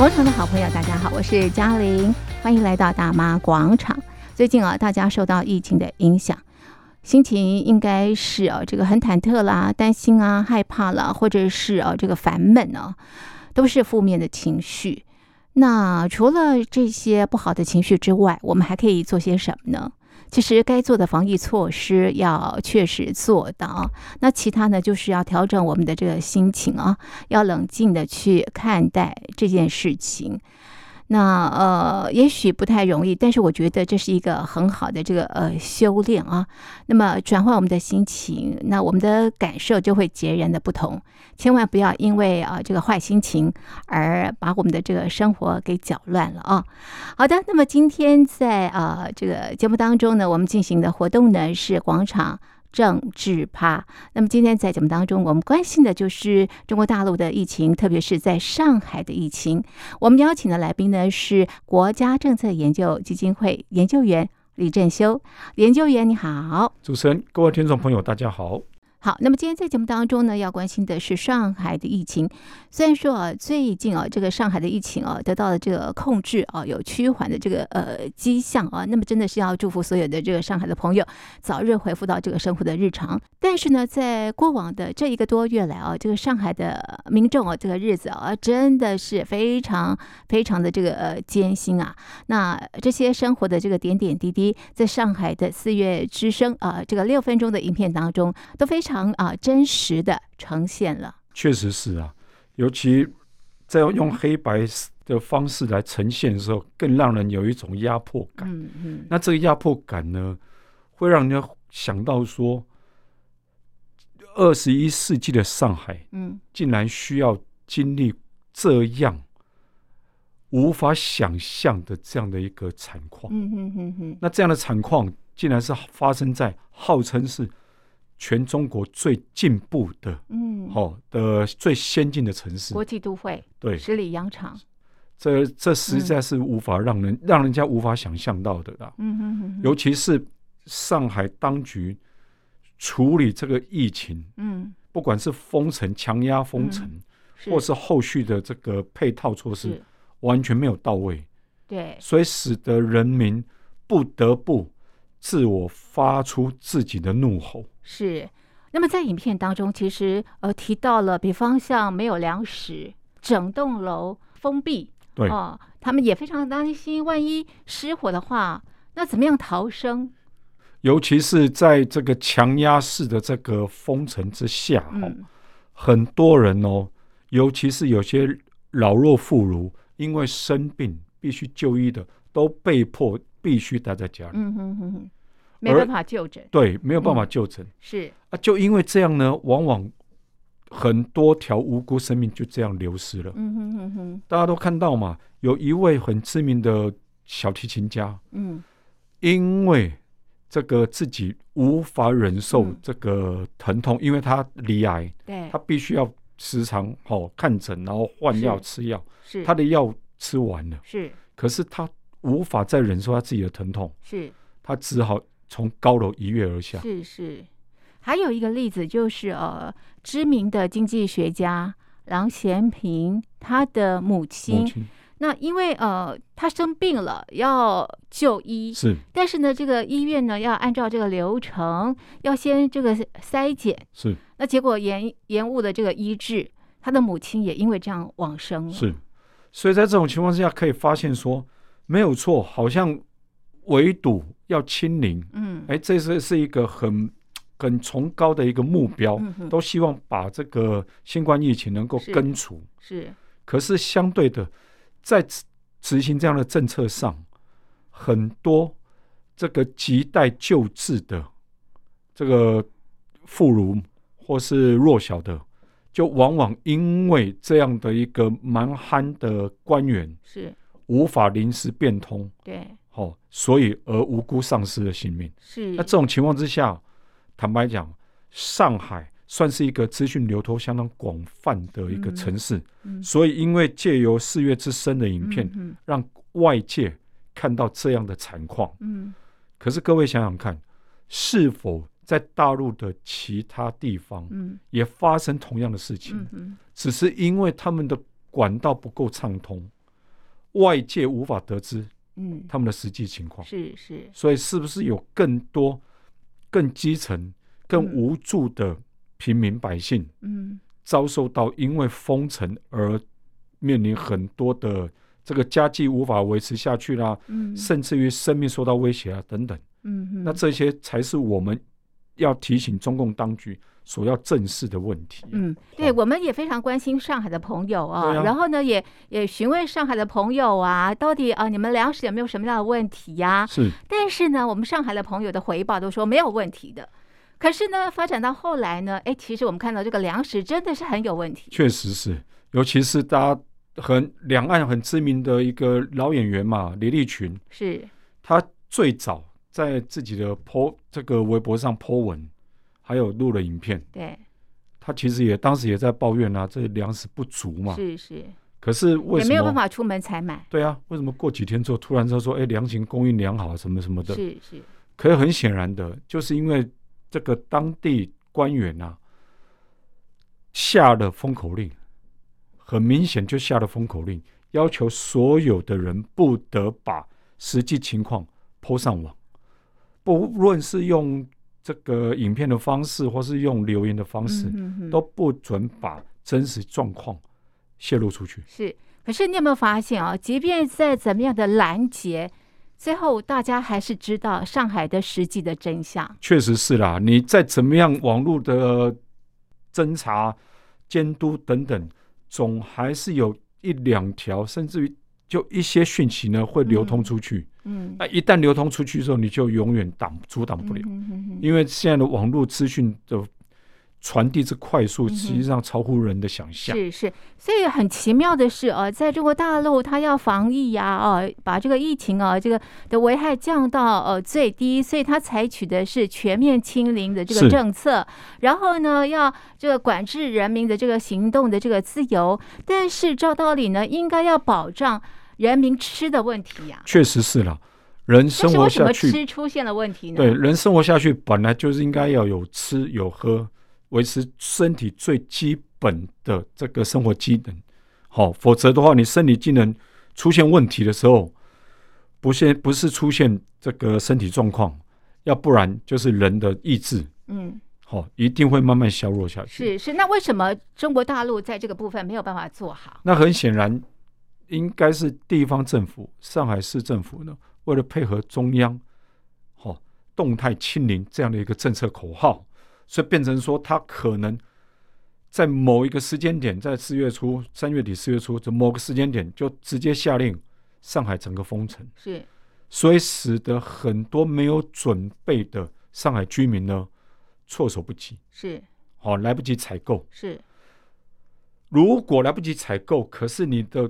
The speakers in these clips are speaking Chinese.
广场的好朋友，大家好，我是嘉玲，欢迎来到大妈广场。最近啊，大家受到疫情的影响，心情应该是啊，这个很忐忑啦，担心啊，害怕啦，或者是啊，这个烦闷呢，都是负面的情绪。那除了这些不好的情绪之外，我们还可以做些什么呢？其实该做的防疫措施要确实做到。那其他呢，就是要调整我们的这个心情啊，要冷静的去看待这件事情。那呃，也许不太容易，但是我觉得这是一个很好的这个呃修炼啊。那么转换我们的心情，那我们的感受就会截然的不同。千万不要因为啊这个坏心情而把我们的这个生活给搅乱了啊。好的，那么今天在啊这个节目当中呢，我们进行的活动呢是广场。政治趴。那么今天在节目当中，我们关心的就是中国大陆的疫情，特别是在上海的疫情。我们邀请的来宾呢是国家政策研究基金会研究员李振修。研究员你好，主持人，各位听众朋友，大家好。好，那么今天在节目当中呢，要关心的是上海的疫情。虽然说啊，最近啊，这个上海的疫情啊，得到了这个控制啊，有趋缓的这个呃迹象啊，那么真的是要祝福所有的这个上海的朋友早日恢复到这个生活的日常。但是呢，在过往的这一个多月来啊，这个上海的民众啊，这个日子啊，真的是非常非常的这个呃艰辛啊。那这些生活的这个点点滴滴，在上海的四月之声啊，这个六分钟的影片当中都非常。非常啊，真实的呈现了。确实是啊，尤其在用黑白的方式来呈现的时候，更让人有一种压迫感。嗯嗯。那这个压迫感呢，会让人家想到说，二十一世纪的上海，嗯，竟然需要经历这样无法想象的这样的一个惨况。嗯哼哼哼。那这样的惨况，竟然是发生在号称是。全中国最进步的，嗯，好的最先进的城市，国际都会，对，十里洋场，这这实在是无法让人、嗯、让人家无法想象到的啦。嗯哼哼哼，尤其是上海当局处理这个疫情，嗯，不管是封城、强压封城，嗯、或是后续的这个配套措施，完全没有到位。对，所以使得人民不得不自我发出自己的怒吼。是，那么在影片当中，其实呃提到了，比方像没有粮食，整栋楼封闭，对哦，他们也非常担心，万一失火的话，那怎么样逃生？尤其是在这个强压式的这个封城之下，嗯，很多人哦，尤其是有些老弱妇孺，因为生病必须就医的，都被迫必须待在家里。嗯哼哼哼。没办法就诊，对，没有办法就诊，嗯，是。啊，就因为这样呢，往往很多条无辜生命就这样流失了。嗯哼哼哼，大家都看到嘛，有一位很知名的小提琴家，嗯，因为这个自己无法忍受这个疼痛，嗯，因为他罹癌，对，他必须要时常哦看诊，然后换药吃药，是。他的药吃完了，是，可是他无法再忍受他自己的疼痛，是。他只好。从高楼一跃而下。是是，还有一个例子就是呃，知名的经济学家郎咸平他的母亲，母亲那因为呃他生病了要就医，是，但是呢这个医院呢要按照这个流程，要先这个筛检，是，那结果延延误了这个医治，他的母亲也因为这样往生了。是，所以在这种情况之下，可以发现说没有错，好像围堵。要清零，嗯，哎，这是是一个很很崇高的一个目标，嗯，都希望把这个新冠疫情能够根除。是，是，可是相对的，在执行这样的政策上，很多这个亟待救治的这个妇孺或是弱小的，就往往因为这样的一个蛮憨的官员是。无法临时变通，对。哦，所以而无辜丧失了性命。是，那这种情况之下，坦白讲，上海算是一个资讯流通相当广泛的一个城市。嗯嗯、所以，因为借由四月之声的影片，嗯嗯、让外界看到这样的惨况。嗯，可是各位想想看，是否在大陆的其他地方，嗯也发生同样的事情？嗯嗯、只是因为他们的管道不够畅通，外界无法得知，嗯，他们的实际情况。是是，所以是不是有更多更基层、更无助的平民百姓，嗯，遭受到因为封城而面临很多的这个家计无法维持下去啦，嗯，甚至于生命受到威胁啊等等，嗯，那这些才是我们要提醒中共当局。所要正视的问题，嗯，对，我们也非常关心上海的朋友啊，然后呢，也也询问上海的朋友啊，到底啊，你们粮食有没有什么样的问题呀？是，但是呢，我们上海的朋友的回报都说没有问题的。可是呢，发展到后来呢，哎，其实我们看到这个粮食真的是很有问题。确实是，尤其是大家很两岸很知名的一个老演员嘛，李立群，是他最早在自己的 po 这个微博上 po 文。还有录了影片，对，他其实也当时也在抱怨啊，这粮食不足嘛，是是，可是为什么也没有办法出门采买？对啊，为什么过几天之后突然就说，哎，粮情供应良好，什么什么的？是是，可是很显然的，就是因为这个当地官员啊下了封口令，很明显就下了封口令，要求所有的人不得把实际情况 PO 上网，不论是用。这个影片的方式，或是用留言的方式，嗯、哼哼都不准把真实状况泄露出去。是，可是你有没有发现啊？即便在怎么样的拦截，最后大家还是知道上海的实际的真相。确实是啦，你再怎么样网络的侦查、监督等等，总还是有一两条，甚至于。就一些讯息呢会流通出去，嗯，那一旦流通出去之后，你就永远挡阻挡不了，因为现在的网络资讯的传递之快速，实际上超乎人的想象。是是，所以很奇妙的是，呃，在中国大陆，它要防疫呀，啊，把这个疫情啊，这个的危害降到呃最低，所以它采取的是全面清零的这个政策，然后呢，要这个管制人民的这个行动的这个自由，但是照道理呢，应该要保障。人民吃的问题呀、啊，确实是了。人生活下去，吃出现了问题呢？对，人生活下去本来就是应该要有吃有喝，维持身体最基本的这个生活机能。好，否则的话，你身体机能出现问题的时候，不现不是出现这个身体状况，要不然就是人的意志。嗯，好，一定会慢慢削弱下去。是是，那为什么中国大陆在这个部分没有办法做好？那很显然。应该是地方政府，上海市政府呢，为了配合中央，好、哦、动态清零这样的一个政策口号，所以变成说，他可能在某一个时间点，在四月初、三月底、四月初这某个时间点，就直接下令上海整个封城，是，所以使得很多没有准备的上海居民呢，措手不及，是，好、哦、来不及采购，是，如果来不及采购，可是你的。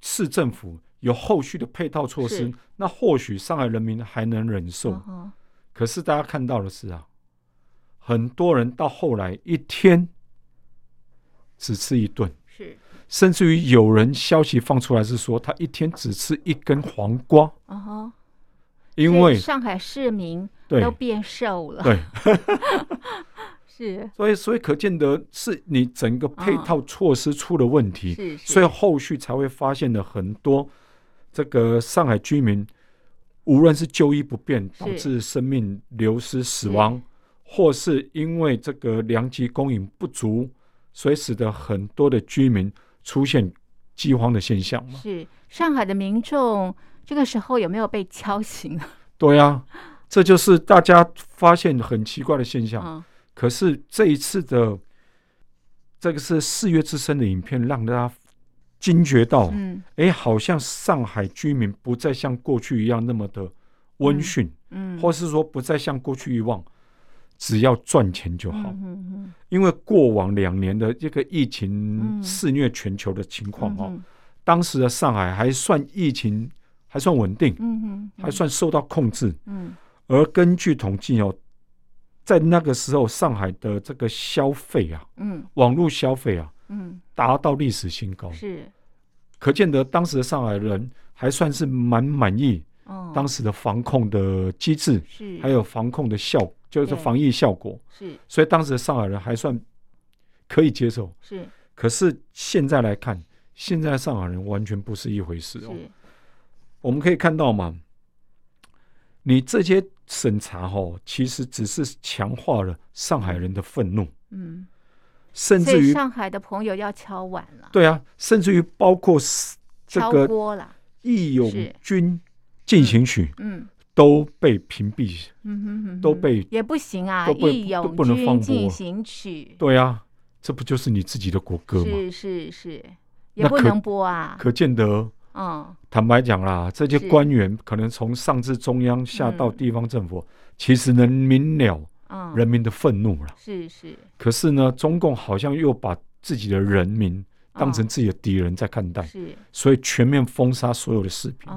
市政府有后续的配套措施，那或许上海人民还能忍受。Uh. 可是大家看到的是啊，很多人到后来一天只吃一顿，是，甚至于有人消息放出来是说，他一天只吃一根黄瓜。Uh. 因为上海市民都变瘦了。对。对是，所以所以可见得是你整个配套措施出了问题，所以后续才会发现了很多这个上海居民，无论是就医不便导致生命流失死亡，或是因为这个粮食供应不足，所以使得很多的居民出现饥荒的现象嘛。是。上海的民众这个时候有没有被敲醒？对呀、啊，这就是大家发现很奇怪的现象。嗯可是这一次的这个是四月之声的影片，让大家惊觉到，嗯，哎，好像上海居民不再像过去一样那么的温驯，嗯，或是说不再像过去一样，只要赚钱就好，嗯嗯，因为过往两年的这个疫情肆虐全球的情况哦，当时的上海还算疫情还算稳定，嗯，还算受到控制，嗯，而根据统计哦。在那个时候，上海的这个消费啊，嗯，网络消费啊，嗯，达到历史新高，是，可见得当时的上海人还算是蛮满意，哦，当时的防控的机制，是，还有防控的效，就是防疫效果，是，所以当时的上海人还算可以接受，是，可是现在来看，现在上海人完全不是一回事哦。我们可以看到嘛，你这些审查哈，其实只是强化了上海人的愤怒。嗯，甚至于上海的朋友要敲碗了。对啊，甚至于包括这个《义勇军进行曲》嗯，都被屏蔽，嗯哼哼，都被也不行啊，《义勇军进行曲》对啊，这不就是你自己的国歌吗？是是是，也不能播啊，可见得。嗯，坦白讲啦，这些官员可能从上至中央下到地方政府，其实能明了人民的愤怒了。是是。可是呢，中共好像又把自己的人民当成自己的敌人在看待，是。所以全面封杀所有的视频，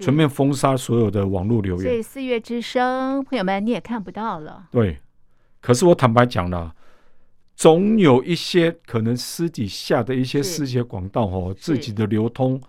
全面封杀所有的网络留言。所以四月之声，朋友们你也看不到了。对。可是我坦白讲啦，总有一些可能私底下的一些私写广告哦，自己的流通。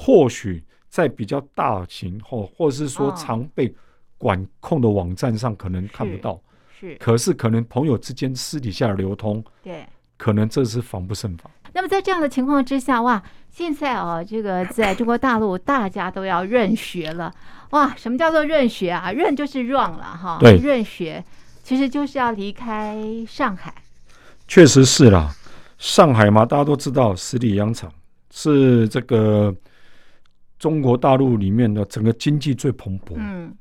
或许在比较大型或或者是说常被管控的网站上，可能看不到。是，可是可能朋友之间私底下流通，对，可能这是防不胜防。那么在这样的情况之下，哇，现在啊，这个在中国大陆大家都要认学了，哇，什么叫做认学啊？认就是 run 了哈，对，认学其实就是要离开上海。确实是啦，上海嘛，大家都知道十里洋场是这个。中国大陆里面的整个经济最蓬勃，嗯，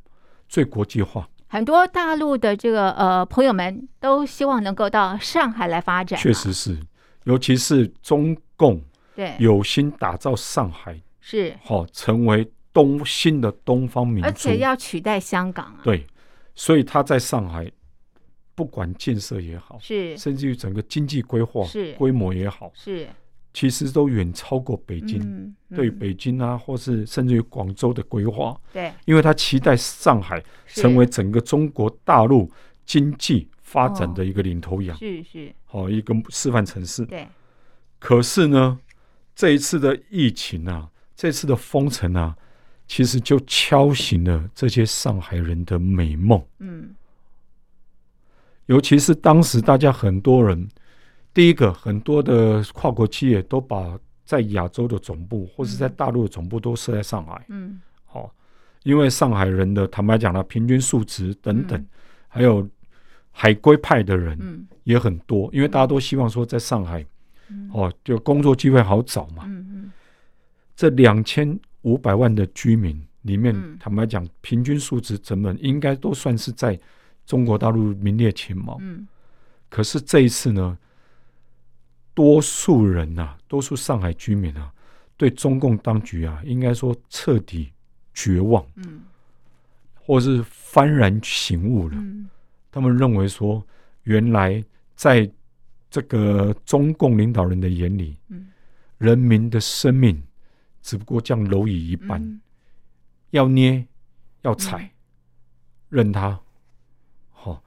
最国际化。很多大陆的这个呃朋友们都希望能够到上海来发展。确实是，尤其是中共对有心打造上海，是好成为东新的东方明珠，而且要取代香港啊。对，所以他在上海不管建设也好，是甚至于整个经济规划是规模也好，是。其实都远超过北京，嗯嗯、对北京啊，或是甚至于广州的规划，对，因为他期待上海成为整个中国大陆经济发展的一个领头羊，是是，好一个示范城市。对，可是呢，这一次的疫情啊，这次的封城啊，其实就敲醒了这些上海人的美梦。嗯，尤其是当时大家很多人。第一个，很多的跨国企业都把在亚洲的总部或是在大陆的总部都设在上海。嗯，好、哦，因为上海人的坦白讲呢，平均数值等等，嗯、还有海归派的人也很多，嗯、因为大家都希望说在上海，嗯、哦，就工作机会好找嘛。嗯嗯、这两千五百万的居民里面，嗯、坦白讲，平均数值怎么应该都算是在中国大陆名列前茅。嗯、可是这一次呢？多数人呐、啊，多数上海居民啊，对中共当局啊，应该说彻底绝望，嗯，或是幡然醒悟了。嗯、他们认为说，原来在这个中共领导人的眼里，嗯、人民的生命只不过像蝼蚁一般，嗯、要捏要踩，嗯、任他好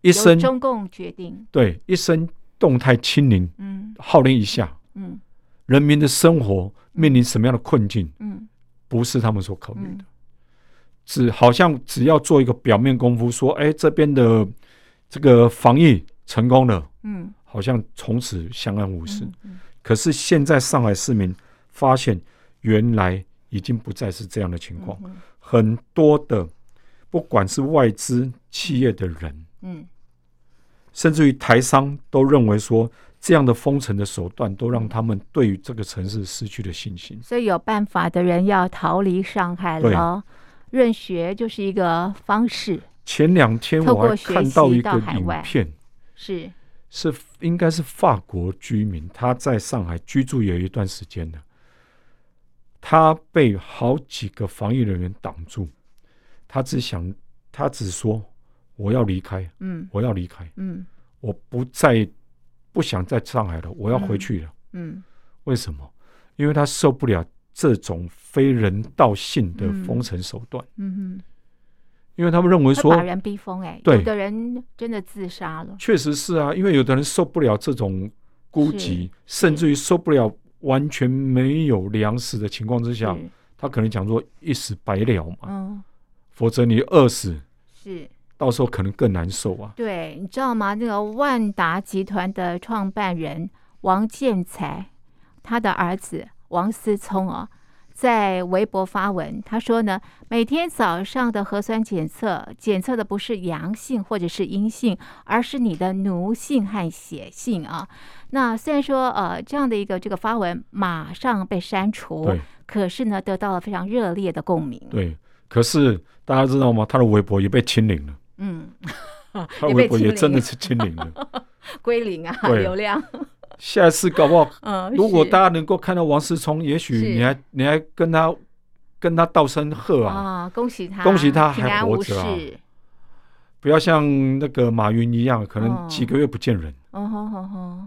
一生。中共决定对一生。动态清零，嗯，号令一下，嗯，人民的生活面临什么样的困境，嗯，不是他们所考虑的，嗯、只好像只要做一个表面功夫，说，哎，这边的这个防疫成功了，嗯，好像从此相安无事。可是现在上海市民发现，原来已经不再是这样的情况，很多的不管是外资企业的人，嗯。甚至于台商都认为说，这样的封城的手段都让他们对于这个城市失去了信心。所以有办法的人要逃离上海了，对认学就是一个方式。前两天我还看到一个影片，是是应该是法国居民，他在上海居住有一段时间了，他被好几个防疫人员挡住，他只想，他只说。我要离开，嗯，我要离开，嗯，我不再不想在上海了，我要回去了，嗯，嗯，为什么？因为他受不了这种非人道性的封城手段，嗯哼，因为他们认为说把人逼疯，哎，对，有的人真的自杀了，确实是啊，因为有的人受不了这种孤寂，甚至于受不了完全没有粮食的情况之下，他可能讲说一死百了嘛，嗯，否则你饿死是。到时候可能更难受啊！对，你知道吗？那个万达集团的创办人王建才，他的儿子王思聪啊，在微博发文，他说呢，每天早上的核酸检测，检测的不是阳性或者是阴性，而是你的奴性和血性啊。那虽然说呃这样的一个这个发文马上被删除，对，可是呢得到了非常热烈的共鸣。对，可是大家知道吗？他的微博也被清零了。嗯，他微博也真的是清零了，归零啊，流量。下一次搞不好，嗯，如果大家能够看到王思聪，也许你还你还跟他跟他道声贺啊，啊，恭喜他，恭喜他还活着啊，不要像那个马云一样，可能几个月不见人。哦吼吼吼，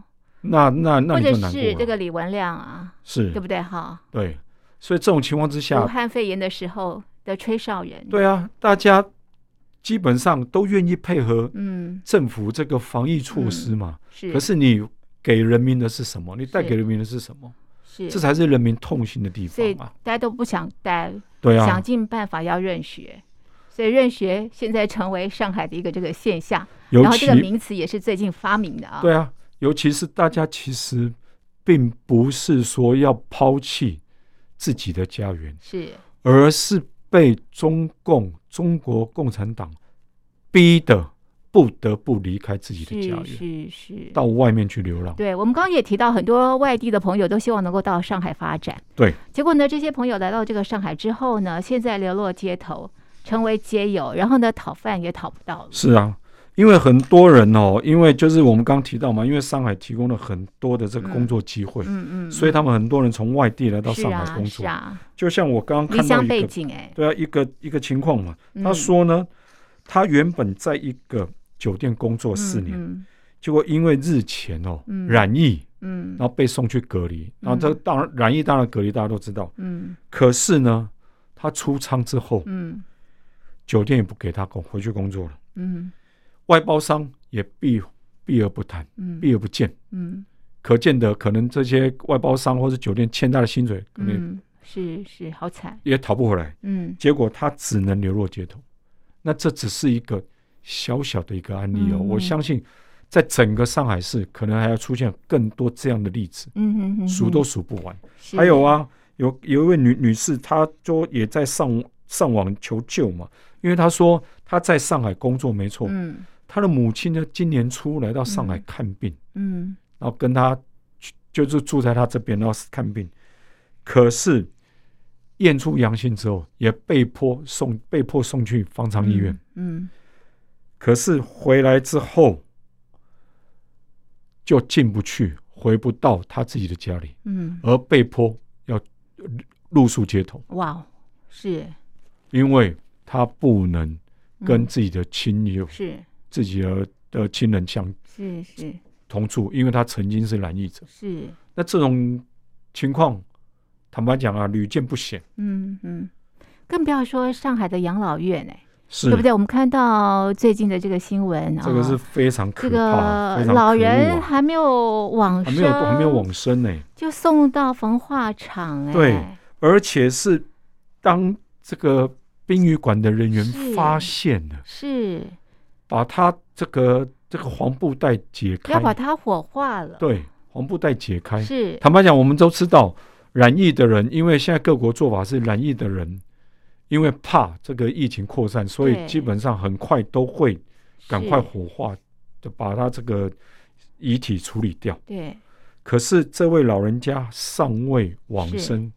那那那你就难过了。或者是这个李文亮啊，是。对不对哈？对，所以这种情况之下，武汉肺炎的时候的吹哨人，对啊，大家基本上都愿意配合，嗯，政府这个防疫措施嘛，是，可是你。给人民的是什么？你带给人民的是什么？是，这才是人民痛心的地方啊！大家都不想带，对啊，想尽办法要认学，所以认学现在成为上海的一个这个现象。然后这个名词也是最近发明的啊。对啊，尤其是大家其实并不是说要抛弃自己的家园，是，而是被中共、中国共产党逼的。不得不离开自己的家园，是是，到外面去流浪。对，我们刚刚也提到，很多外地的朋友都希望能够到上海发展。对，结果呢，这些朋友来到这个上海之后呢，现在流落街头，成为街友，然后呢，讨饭也讨不到了。是啊，因为很多人哦，因为就是我们刚刚提到嘛，因为上海提供了很多的这个工作机会，嗯嗯，嗯，所以他们很多人从外地来到上海工作。是啊，是啊，就像我刚刚看到一个背景，哎，对啊，一个一个情况嘛，他说呢，他原本在一个。酒店工作四年，结果因为日前哦、嗯、染疫，嗯，然后被送去隔离，嗯，然后这当然染疫当然隔离，大家都知道，嗯，可是呢，他出舱之后，嗯，酒店也不给他工回去工作了，嗯，外包商也避避而不谈，嗯，避而不见，嗯，可见的可能这些外包商或者酒店欠他的薪水，可能，嗯，是是好惨，也讨不回来，嗯，结果他只能流落街头，那这只是一个。小小的一个案例哦，嗯、我相信在整个上海市可能还要出现更多这样的例子，嗯数都数不完。还有啊，有有一位女女士，她就也在上上网求救嘛，因为她说她在上海工作没错，嗯，她的母亲呢今年初来到上海看病，嗯，嗯然后跟他就是住在他这边，然后看病，可是验出阳性之后，也被迫送被迫送去方舱医院，嗯。嗯。可是回来之后就进不去，回不到他自己的家里，嗯，而被迫要露宿街头。哇，是，因为他不能跟自己的亲友、是自己的的亲人相是是同住，因为他曾经是染疫者。是，那这种情况，坦白讲啊，屡见不鲜。嗯嗯，更不要说上海的养老院哎。是对不对？我们看到最近的这个新闻啊，这个是非常可怕。这个老人还没有往生，还没有还没有往生呢，就送到焚化厂哎。对，而且是当这个殡仪馆的人员发现了，是把他这个这个黄布袋解开，要把它火化了。对，黄布袋解开。是坦白讲，我们都知道染疫的人，因为现在各国做法是染疫的人。因为怕这个疫情扩散，所以基本上很快都会赶快火化，就把他这个遗体处理掉。对。可是这位老人家尚未往生，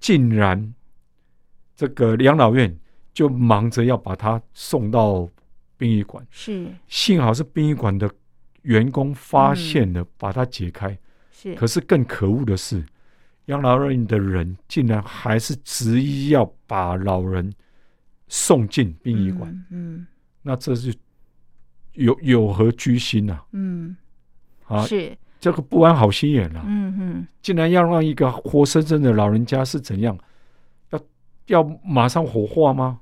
竟然这个养老院就忙着要把他送到殡仪馆。是。幸好是殡仪馆的员工发现了，把它解开。是。可是更可恶的是。养老院的人竟然还是执意要把老人送进殡仪馆，嗯，嗯，那这是有有何居心呐？嗯，啊，是这个不安好心眼呐，嗯嗯，竟然要让一个活生生的老人家是怎样，要要马上火化吗？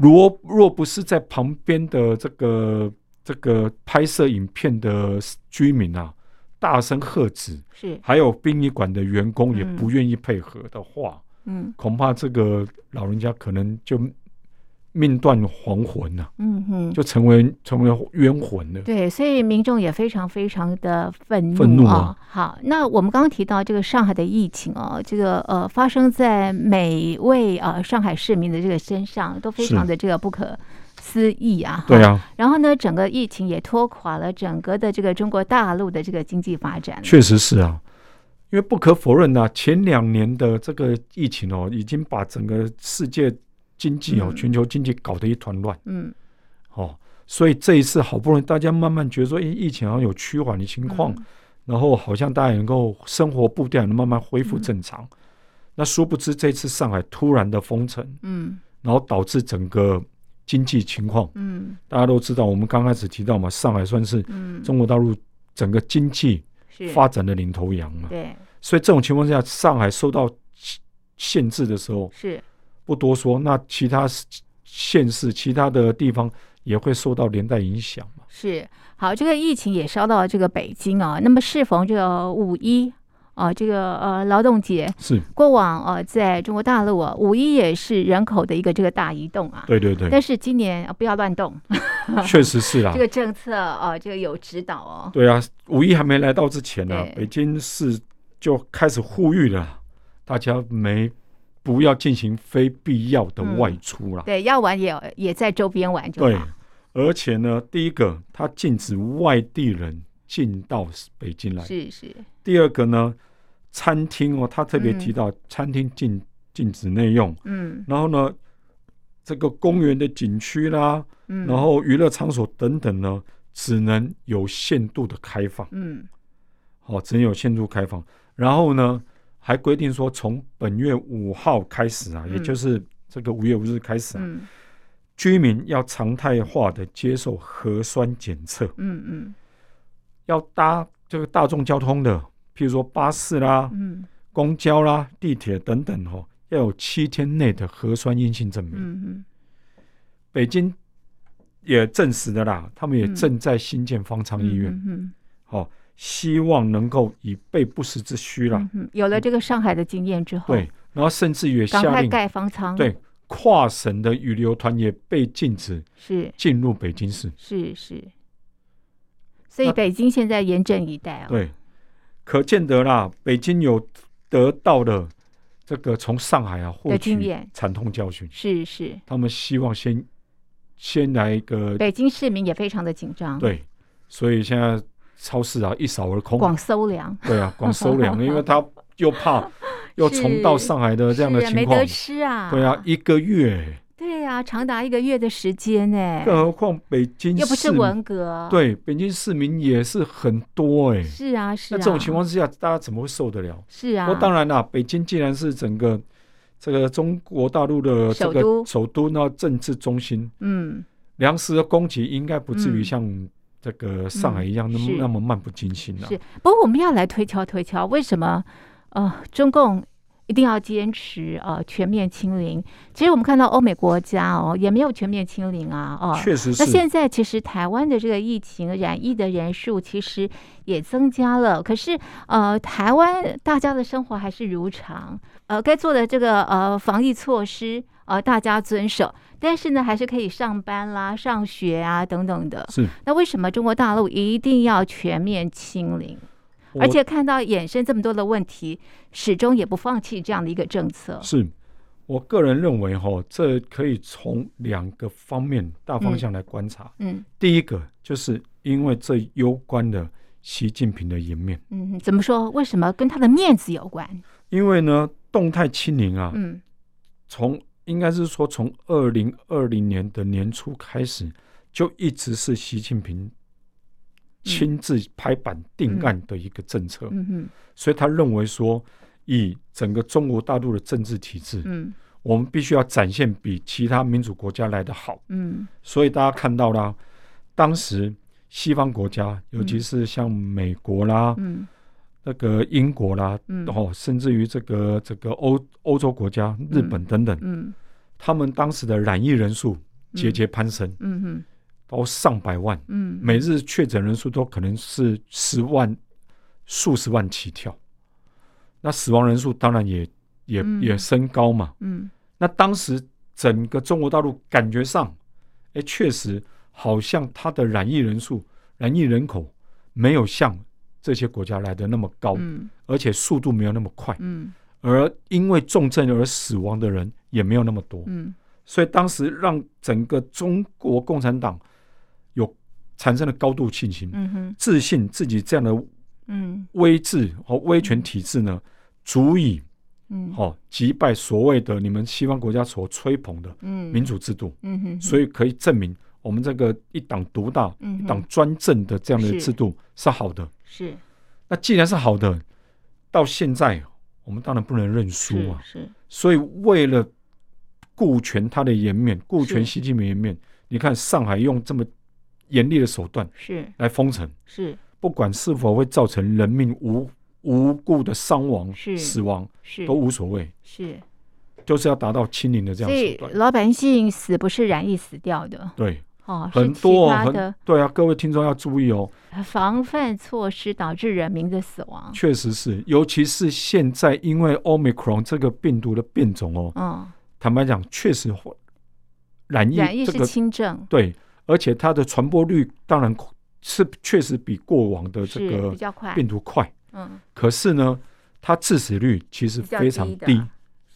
若若不是在旁边的这个这个拍摄影片的居民啊。大声喝止，是还有殡仪馆的员工也不愿意配合的话，嗯，恐怕这个老人家可能就命断黄魂呐、啊，嗯哼，就成为成为冤魂了。对，所以民众也非常非常的愤怒，愤怒啊！好，那我们刚刚提到这个上海的疫情哦，这个呃发生在每位呃上海市民的这个身上，都非常的这个不可思议啊！对啊。然后呢，整个疫情也拖垮了整个的这个中国大陆的这个经济发展。确实是啊，因为不可否认呐、啊，前两年的这个疫情哦，已经把整个世界。经济哦，全球经济搞得一团乱。嗯，哦，所以这一次好不容易大家慢慢觉得说，哎，疫情好像有趋缓的情况，嗯，然后好像大家能够生活步调能慢慢恢复正常。嗯，那殊不知这次上海突然的封城，嗯，然后导致整个经济情况，嗯，大家都知道，我们刚开始提到嘛，上海算是中国大陆整个经济发展的领头羊嘛。对，所以这种情况下，上海受到限制的时候是。不多说，那其他县市、其他的地方也会受到连带影响嘛？是，好，这个疫情也烧到了这个北京啊。那么适逢这个五一啊，这个呃劳动节是过往呃，在中国大陆啊，五一也是人口的一个这个大移动啊。对对对。但是今年啊，不要乱动。确实是啊。这个政策啊，这个有指导哦。对啊，五一还没来到之前呢，啊，北京市就开始呼吁了，大家没。不要进行非必要的外出啦，嗯。对，要玩也也在周边玩就好。对，而且呢，第一个，它禁止外地人进到北京来。是是。第二个呢，餐厅哦，他特别提到餐厅禁禁止内用。嗯。然后呢，这个公园的景区啦，嗯，然后娱乐场所等等呢，只能有限度的开放。嗯。好，只能有限度开放。然后呢？还规定说，从本月五号开始啊，嗯、也就是这个五月五日开始啊，嗯、居民要常态化的接受核酸检测。嗯嗯，要搭这个大众交通的，譬如说巴士啦、嗯、公交啦、地铁等等哦，要有七天内的核酸阴性证明。嗯嗯，北京也证实的啦，他们也正在新建方舱医院。嗯嗯，好。希望能够以备不时之需了。嗯。有了这个上海的经验之后，对，然后甚至也下令盖方舱。对，跨省的旅游团也被禁止是进入北京市。是是。所以北京现在严阵以待啊。对，可见得啦，北京有得到的这个从上海啊获取惨痛教训。是是。他们希望先先来一个。北京市民也非常的紧张。对，所以现在。超市啊，一扫而空。广收粮。对啊，广收粮，因为他又怕又重到上海的这样的情况，没得吃啊。对啊，一个月。对啊，长达一个月的时间呢。更何况北京又不是文革。对，北京市民也是很多哎。是啊，是啊。那这种情况之下，大家怎么会受得了？是啊。不过当然啦，北京既然是整个这个中国大陆的这个首都，那政治中心，嗯，粮食的供给应该不至于像。这个上海一样那么、嗯、那么漫不经心的、啊。是，不过我们要来推敲推敲，为什么呃中共一定要坚持呃全面清零？其实我们看到欧美国家哦也没有全面清零啊，哦，确实是。那现在其实台湾的这个疫情染疫的人数其实也增加了，可是呃台湾大家的生活还是如常，呃该做的这个呃防疫措施呃大家遵守。但是呢，还是可以上班啦、上学啊等等的。是。那为什么中国大陆一定要全面清零？而且看到衍生这么多的问题，始终也不放弃这样的一个政策。是我个人认为，哈，这可以从两个方面大方向来观察。嗯。嗯，第一个就是因为这攸关的习近平的颜面。嗯，怎么说？为什么跟他的面子有关？因为呢，动态清零啊。嗯。从应该是说，从二零二零年的年初开始，就一直是习近平亲自拍板定案的一个政策。嗯嗯，所以他认为说，以整个中国大陆的政治体制，嗯，我们必须要展现比其他民主国家来的好。嗯，所以大家看到了，当时西方国家，尤其是像美国啦，嗯。那个英国啦，哦甚至于这个这个欧欧洲国家、日本等等，嗯。嗯、他们当时的染疫人数节节攀升，嗯嗯、到上百万，嗯、每日确诊人数都可能是十万、数十万起跳，那死亡人数当然也也、嗯、也升高嘛，嗯、那当时整个中国大陆感觉上，哎，确实好像它的染疫人数、染疫人口没有像这些国家来的那么高，嗯、而且速度没有那么快，嗯、而因为重症而死亡的人也没有那么多，嗯、所以当时让整个中国共产党有产生了高度信心，嗯、哼。自信自己这样的威制和威权体制呢，足以。嗯，好，击败所谓的你们西方国家所吹捧的民主制度，嗯哼，所以可以证明我们这个一党独大、一党专政的这样的制度是好的。是，那既然是好的，到现在我们当然不能认输啊。是，所以为了顾全他的颜面，顾全习近平颜面，你看上海用这么严厉的手段是。来封城，是。不管是否会造成人命无。无故的伤亡、是。死亡是。都无所谓，是。就是要达到清零的这样手段。所以老百姓死不是染疫死掉的，对，哦，很多很对啊，各位听众要注意哦，防范措施导致人民的死亡，确实是，尤其是现在因为 Omicron 这个病毒的变种哦，嗯，坦白讲，确实染疫染疫是轻症，对，而且它的传播率当然是确实比过往的这个病毒快。嗯，可是呢，它致死率其实非常低，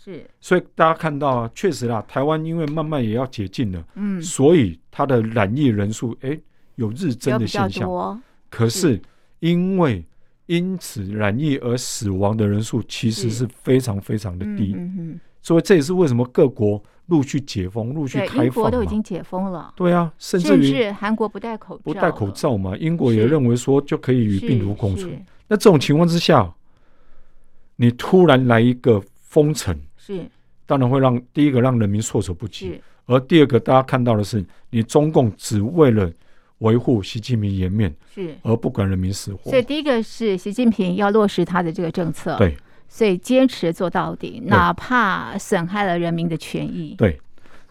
是，所以大家看到啊，确实啦，台湾因为慢慢也要解禁了，嗯，所以它的染疫人数哎有日增的现象，可是因为因此染疫而死亡的人数其实是。非常非常的低，嗯嗯，所以这也是为什么各国陆续解封、陆续开放，英国都已经解封了，对啊，甚至于韩国不戴口罩，不戴口罩嘛，英国也认为说就可以与病毒共存。那这种情况之下，你突然来一个封城，是当然会让第一个让人民措手不及，而第二个大家看到的是，你中共只为了维护习近平颜面，是而不管人民死活。所以第一个是习近平要落实他的这个政策，对，所以坚持做到底，哪怕损害了人民的权益。对，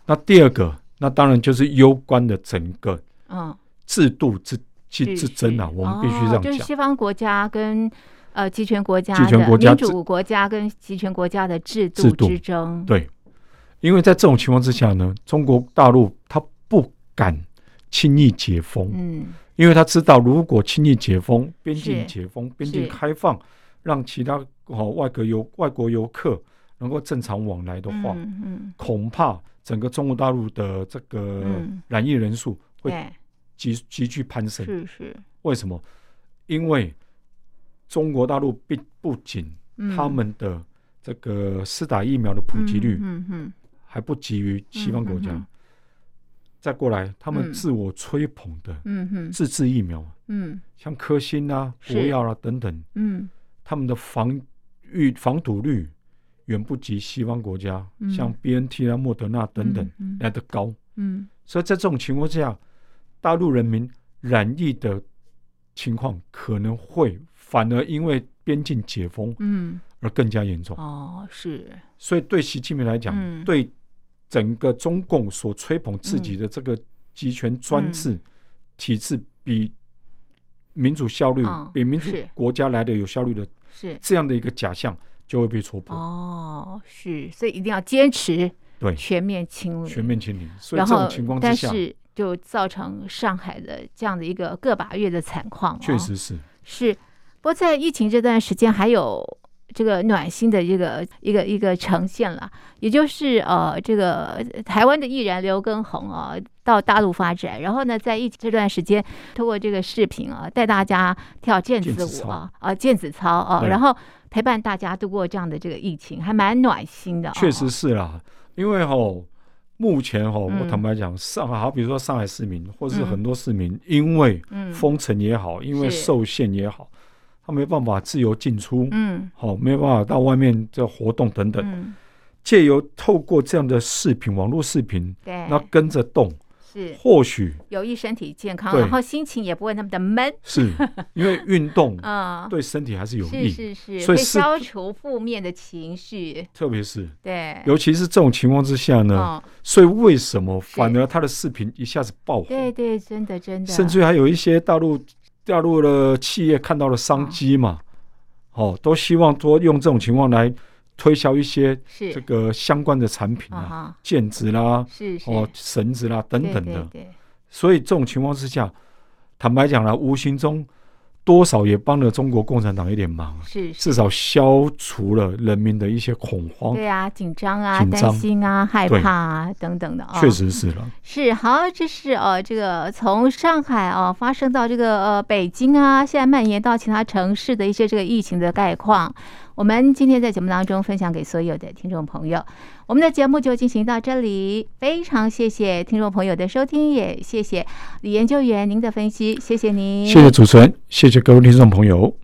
那第二个，那当然就是攸关的整个嗯制度之。是是真的，我们必须这样讲。就是西方国家跟呃集权国家的民主国家跟集权国家的制度之争。对，因为在这种情况之下呢，中国大陆他不敢轻易解封，嗯，因为他知道如果轻易解封，边境解封，边境开放，让其他哦外国游外国游客能够正常往来的话，嗯，恐怕整个中国大陆的这个染疫人数会。急急剧攀升，是是，为什么？因为中国大陆并不仅他们的这个施打疫苗的普及率，嗯嗯，还不及于西方国家。再过来，他们自我吹捧的，嗯哼，自制疫苗，嗯，像科兴啊、国药啊等等，嗯，他们的防御防堵率远不及西方国家，像 BNT 啊、莫德纳等等来的高，嗯，所以在这种情况之下。大陆人民染疫的情况可能会反而因为边境解封，嗯，而更加严重。哦，是。所以对习近平来讲，对整个中共所吹捧自己的这个集权专制体制，比民主效率、比民主国家来的有效率的，是这样的一个假象就会被戳破。哦，是。所以一定要坚持对全面清零，全面清零。所以这种情况之下。就造成上海的这样的一个个把月的惨况，确实是是。不过在疫情这段时间，还有这个暖心的一个一个一个呈现了，也就是呃，这个台湾的艺人刘畊宏啊，到大陆发展，然后呢，在疫情这段时间，通过这个视频啊，带大家跳毽子舞啊，啊，毽子操啊，然后陪伴大家度过这样的这个疫情，还蛮暖心的。确实是啦，因为吼。目前哈，我坦白讲，上海好，比如说上海市民，或者是很多市民，因为封城也好，因为受限也好，他没办法自由进出，嗯，好，没有办法到外面这活动等等，借由透过这样的视频，网络视频，对，那跟着动。是，或许有益身体健康，然后心情也不会那么的闷。是因为运动啊，对身体还是有益，是是是，所以消除负面的情绪。特别是对，尤其是这种情况之下呢，所以为什么反而他的视频一下子爆火？对对，真的真的，甚至还有一些大陆大陆的企业看到了商机嘛，哦，都希望多用这种情况来推销一些这个相关的产品啊，毽子啦，哦，绳子啦等等的。所以这种情况之下，坦白讲呢，无形中。多少也帮了中国共产党一点忙，是，是。至少消除了人民的一些恐慌，对啊，紧张啊，担心啊，害怕啊等等的啊，确实是了。是好，这是呃，这个从上海啊发生到这个呃北京啊，现在蔓延到其他城市的一些这个疫情的概况。我们今天在节目当中分享给所有的听众朋友，我们的节目就进行到这里。非常谢谢听众朋友的收听，也谢谢李研究员您的分析，谢谢您，谢谢主持人，谢谢各位听众朋友。